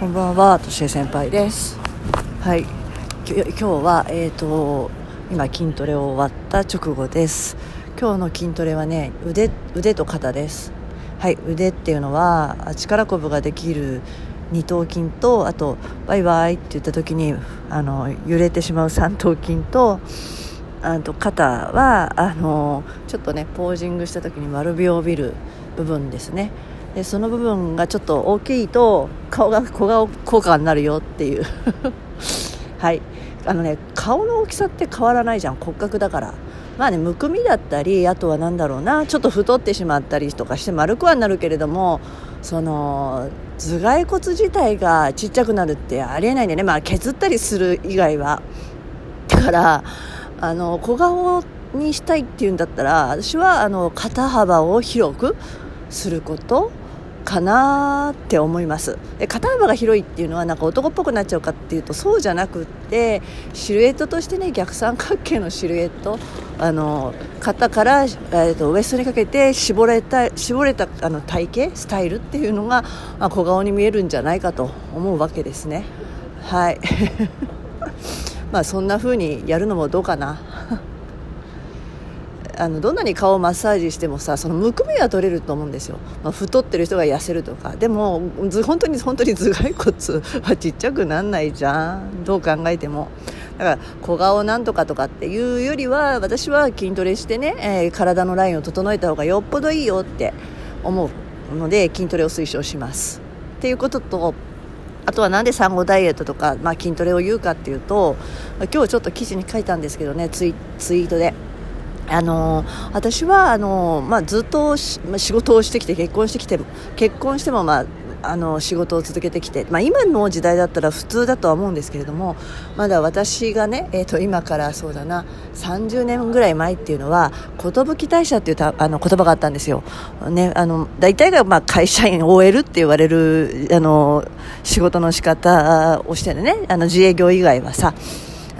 こんばんは、としえ先輩です。はい、今日は、えー、と今筋トレを終わった直後です。今日の筋トレはね、腕腕と肩です。はい、腕っていうのは力こぶができる二頭筋とあとバイバイって言った時にあの揺れてしまう三頭筋とあと肩はあのちょっとねポージングした時に丸みを帯びる部分ですねでその部分がちょっと大きいと顔が小顔効果になるよっていう。はい。あのね顔の大きさって変わらないじゃん。骨格だから。まあねむくみだったりあとは何だろうな。ちょっと太ってしまったりとかして丸くはなるけれどもその頭蓋骨自体がちっちゃくなるってありえないんだよね。まあ削ったりする以外は。だからあの小顔にしたいっていうんだったら私はあの肩幅を広くすること。かなって思います。で肩幅が広いっていうのはなんか男っぽくなっちゃうかっていうとそうじゃなくってシルエットとしてね逆三角形のシルエットあの肩から、えー、とウエストにかけて絞れた絞れたあの体型スタイルっていうのが、まあ、小顔に見えるんじゃないかと思うわけですね。はい。まあそんな風にやるのもどうかな。あのどんなに顔をマッサージしてもさそのむくみは取れると思うんですよ、まあ、太ってる人が痩せるとか。でも本当に本当に 頭蓋骨はちっちゃくなんないじゃん。どう考えても。だから小顔なんとかとかっていうよりは私は筋トレしてね、えー体のラインを整えた方がよっぽどいいよって思うので筋トレを推奨します。っていうこととあとはなんで産後ダイエットとか、まあ、筋トレを言うかっていうと今日ちょっと記事に書いたんですけどねツイツイートで。あの私はあの、まあ、ずっと仕事をしてきて結婚してきて結婚しても、まあ、あの仕事を続けてきて、まあ、今の時代だったら普通だとは思うんですけれどもまだ私がね、えー、と今からそうだな30年ぐらい前っていうのは寿退社っていうたあの言葉があったんですよ、ね、あの大体がまあ会社員 OL って言われるあの仕事の仕方をしてるねあの自営業以外はさ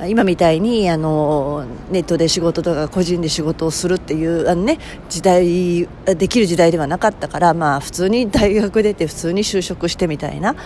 今みたいにあのネットで仕事とか個人で仕事をするっていうあの、ね、時代できる時代ではなかったから、まあ、普通に大学出て普通に就職してみたいな、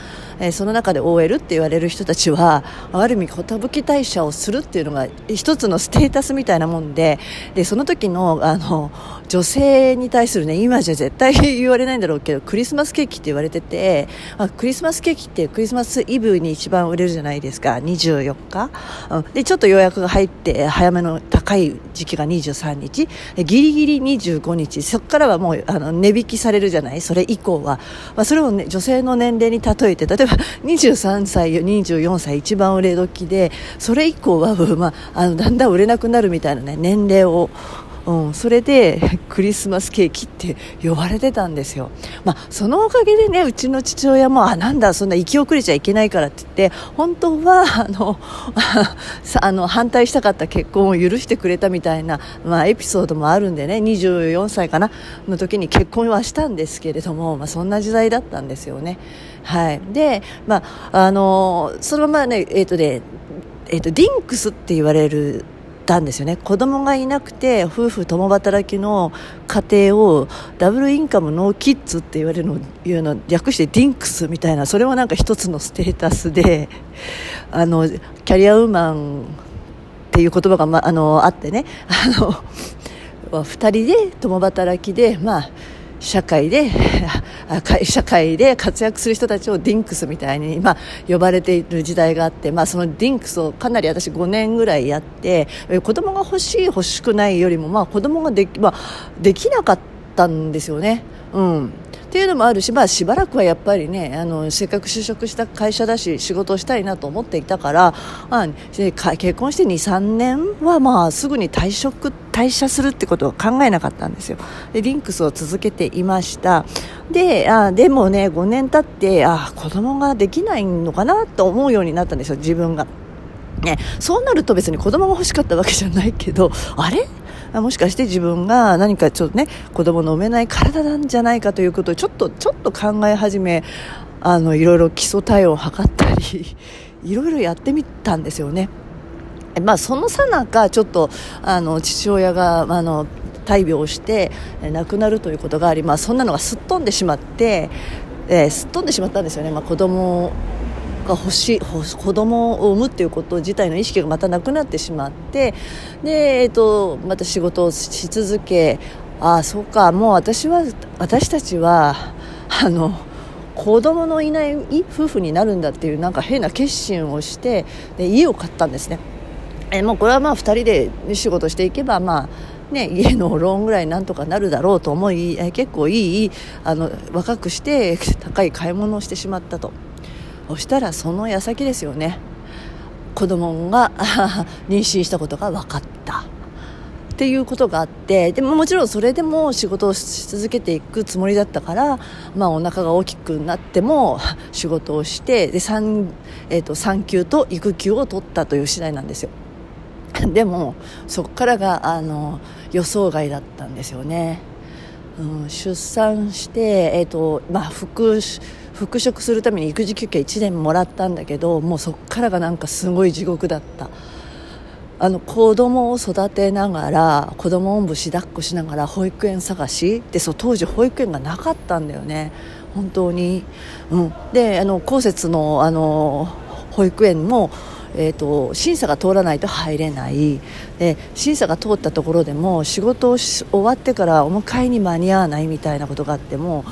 えーその中で OL って言われる人たちはある意味寿退社をするっていうのが一つのステータスみたいなもんででその時のあの女性に対するね今じゃ絶対言われないんだろうけどクリスマスケーキって言われてて、あ、クリスマスケーキってクリスマスイブに一番売れるじゃないですか。24日、うん。でちょっと予約が入って早めの高い時期が23日。ギリギリ25日。そこからはもうあの値引きされるじゃない？それ以降は、まあ、それを、ね、女性の年齢に例えて例えば23歳24歳一番売れ時でそれ以降は、まあ、あのだんだん売れなくなるみたいな、ね、年齢をうん、それで クリスマスケーキって呼ばれてたんですよ、まあ、そのおかげでねうちの父親もあなんだそんな生き遅れちゃいけないからって言って本当はあの あの反対したかった結婚を許してくれたみたいな、まあ、エピソードもあるんでね24歳かなの時に結婚はしたんですけれども、まあ、そんな時代だったんですよね。はい、で、まあ、あのそのままねえっ、とねえー、とディンクスって言われるたんですよね。子供がいなくて夫婦共働きの家庭を double income no kids って言われるのいうの略してディンクスみたいなそれもなんか一つのステータスで あのキャリアウーマンっていう言葉が、ま、あのあってね。あの 2人で共働きでまあ社会で 社会で活躍する人たちをディンクスみたいに、今、呼ばれている時代があって、まあ、そのディンクスをかなり私5年ぐらいやって子供が欲しい欲しくないよりも、まあ、子供ができ,、まあ、できなかったんですよね。うんっていうのもあるし、まあ、しばらくはやっぱりねあのせっかく就職した会社だし仕事をしたいなと思っていたから、まあ、結婚して23年は、まあ、すぐに退職退社するってことを考えなかったんですよ。でリンクスを続けていました。であでもね5年経ってあ子供ができないのかなと思うようになったんですよ自分が。ね、そうなると別に子供が欲しかったわけじゃないけどあれ？もしかして自分が何かちょっとね子供の産めない体なんじゃないかということをちょっとちょっと考え始めあのいろいろ基礎体温を測ったり いろいろやってみたんですよね。まあ、そのさなかちょっとあの父親があの大病をして亡くなるということがあり、まあ、そんなのがすっ飛んでしまって、えー、すっ飛んでしまったんですよね、まあ、子供が欲しい子供を産むっていうこと自体の意識がまたなくなってしまってで、えーと、また仕事をし続けああそうかもう私は私たちはあの子供のいない夫婦になるんだっていうなんか変な決心をしてで家を買ったんですね。えもうこれはまあ2人で仕事していけばまあね、家のローンぐらいなんとかなるだろうと思いえ結構いいあの若くして高い買い物をしてしまったと。そしたらその矢先ですよね。子供が妊娠したことが分かった。っていうことがあってでももちろんそれでも仕事をし続けていくつもりだったから、まあ、お腹が大きくなっても仕事をしてで産,、えーと、産休と育休を取ったという次第なんですよ。でもそこからがあの予想外だったんですよね、うん、出産して、えーとまあ、復復職するために育児休憩1年もらったんだけどもうそこからがなんかすごい地獄だった。あの子供を育てながら子供おんぶし抱っこしながら保育園探しでそう当時保育園がなかったんだよね。本当に、うん、であの公設のあの保育園もえーと、審査が通らないと入れない。で審査が通ったところでも仕事を終わってからお迎えに間に合わないみたいなことがあっても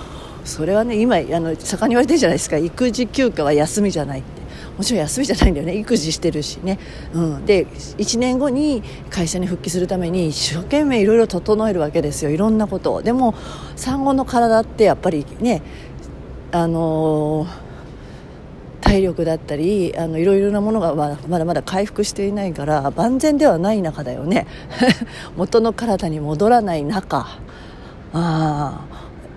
それはね今あの盛んに言われてるじゃないですか。育児休暇は休みじゃないって。もちろん休みじゃないんだよね。育児してるしね、うん、で1年後に会社に復帰するために一生懸命いろいろ整えるわけですよ。いろんなことを。でも産後の体ってやっぱりねあのー体力だったりあのいろいろなものがまだまだ回復していないから万全ではない中だよね。元の体に戻らない中。あ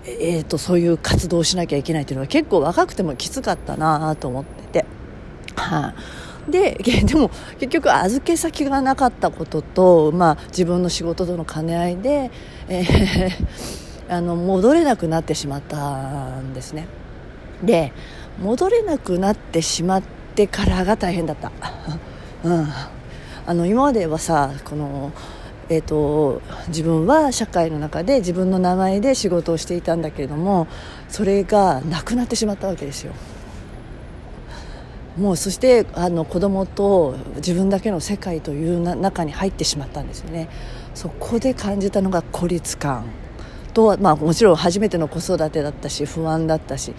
えーと、そういう活動をしなきゃいけないというのは結構若くてもきつかったなと思ってて。はあで でも結局預け先がなかったことと、まあ、自分の仕事との兼ね合いで、えー、あの戻れなくなってしまったんですね。で戻れなくなってしまってからが大変だった、うん、あの今まではさこの、えーと、自分は社会の中で自分の名前で仕事をしていたんだけれどもそれがなくなってしまったわけですよ。もうそしてあの子供と自分だけの世界という中に入ってしまったんですよね。そこで感じたのが孤立感。と、まあ、もちろん初めての子育てだったし不安だったし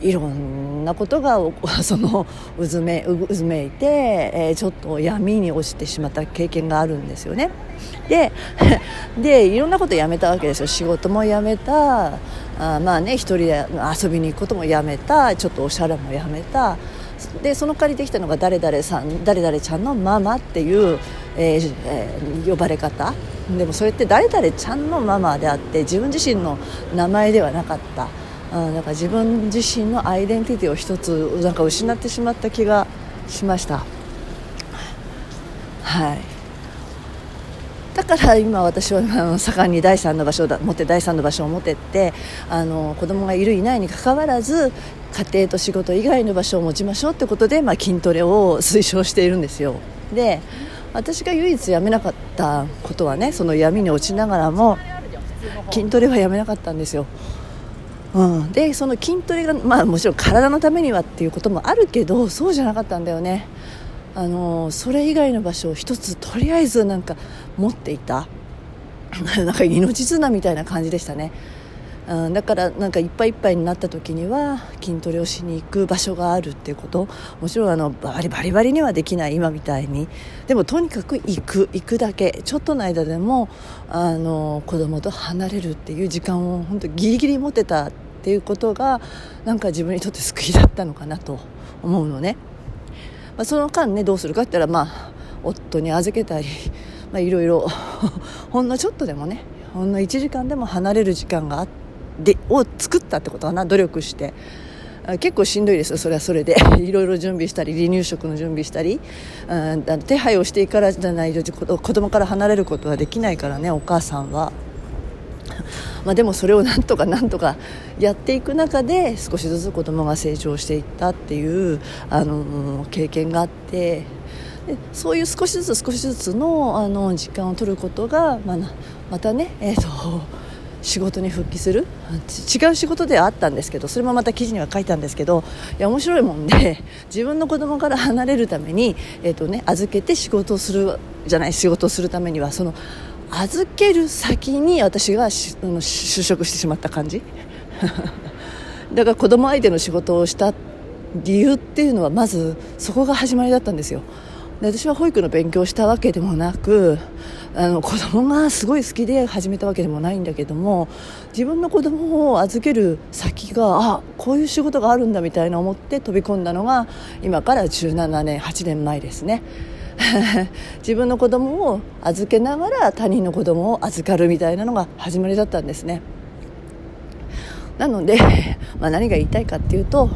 いろんなことが その渦め渦めいて、えー、ちょっと闇に落ちてしまった経験があるんですよね。で でいろんなことやめたわけですよ。仕事もやめた。あまあね一人で遊びに行くこともやめた。ちょっとおしゃれもやめた。でその借りできたのが誰々さん誰々ちゃんのママっていう、えーえー、呼ばれ方。でもそれって誰々ちゃんのママであって自分自身の名前ではなかった。うん、なんか自分自身のアイデンティティを一つなんか失ってしまった気がしました。はい。だから今私はあの盛んに第三の場所を持って第三の場所を持ってってあの子供がいるいないにかかわらず家庭と仕事以外の場所を持ちましょうってことで、まあ、筋トレを推奨しているんですよ。で私が唯一やめなかったことはねその闇に落ちながらも筋トレはやめなかったんですよ、うん、でその筋トレが、まあ、もちろん体のためにはっていうこともあるけどそうじゃなかったんだよね。あのそれ以外の場所を一つとりあえずなんか持っていた。なんか命綱みたいな感じでしたね。うん、だからなんかいっぱいいっぱいになった時には筋トレをしに行く場所があるっていうこと。もちろんあのバリバリバリにはできない今みたいに。でもとにかく行く。行くだけ。ちょっとの間でもあの子供と離れるっていう時間を本当ギリギリ持てたっていうことがなんか自分にとって救いだったのかなと思うのね、まあ、その間ねどうするかって言ったらまあ夫に預けたり まいろいろ。ほんのちょっとでもねほんの1時間でも離れる時間があでを作ったってことかな努力して。結構しんどいですそれはそれで。いろいろ準備したり離乳食の準備したり、うん、手配をしていからじゃないと子供から離れることはできないからねお母さんは。まあ、でもそれをなんとかなんとかやっていく中で少しずつ子供が成長していったっていうあの経験があってでそういう少しずつ少しずつのあの時間を取ることが、まあ、またね、えーと仕事に復帰する？違う仕事ではあったんですけどそれもまた記事には書いたんですけどいや面白いもんで自分の子供から離れるために、えーとね、預けて仕事をするじゃない仕事をするためにはその預ける先に私が就職してしまった感じ？だから子供相手の仕事をした理由っていうのはまずそこが始まりだったんですよ。で私は保育の勉強をしたわけでもなくあの子供がすごい好きで始めたわけでもないんだけども自分の子供を預ける先があこういう仕事があるんだみたいな思って飛び込んだのが今から17年8年前ですね。自分の子供を預けながら他人の子供を預かるみたいなのが始まりだったんですね。なので、まあ、何が言いたいかっていうと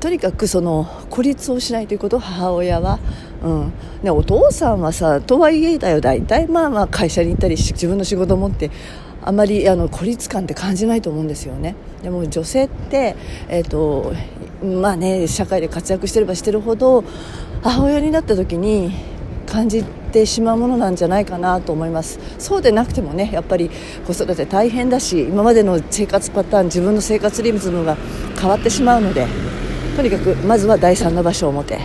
とにかくその孤立をしないということ母親は、うん。ね、お父さんはさとはいえだよ。大体まあまあ会社に行ったり自分の仕事を持ってあまりあの孤立感って感じないと思うんですよね。でも女性って、えーとまあね、社会で活躍してればしてるほど母親になった時に感じてしまうものなんじゃないかなと思います。そうでなくてもねやっぱり子育て大変だし今までの生活パターン自分の生活リズムが変わってしまうのでとにかくまずは第3の場所を持て。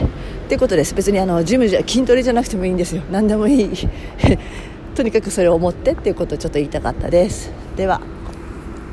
っていうことです。別にあのジムじゃ筋トレじゃなくてもいいんですよ。何でもいい。とにかくそれを持ってっていうことをちょっと言いたかったです。では。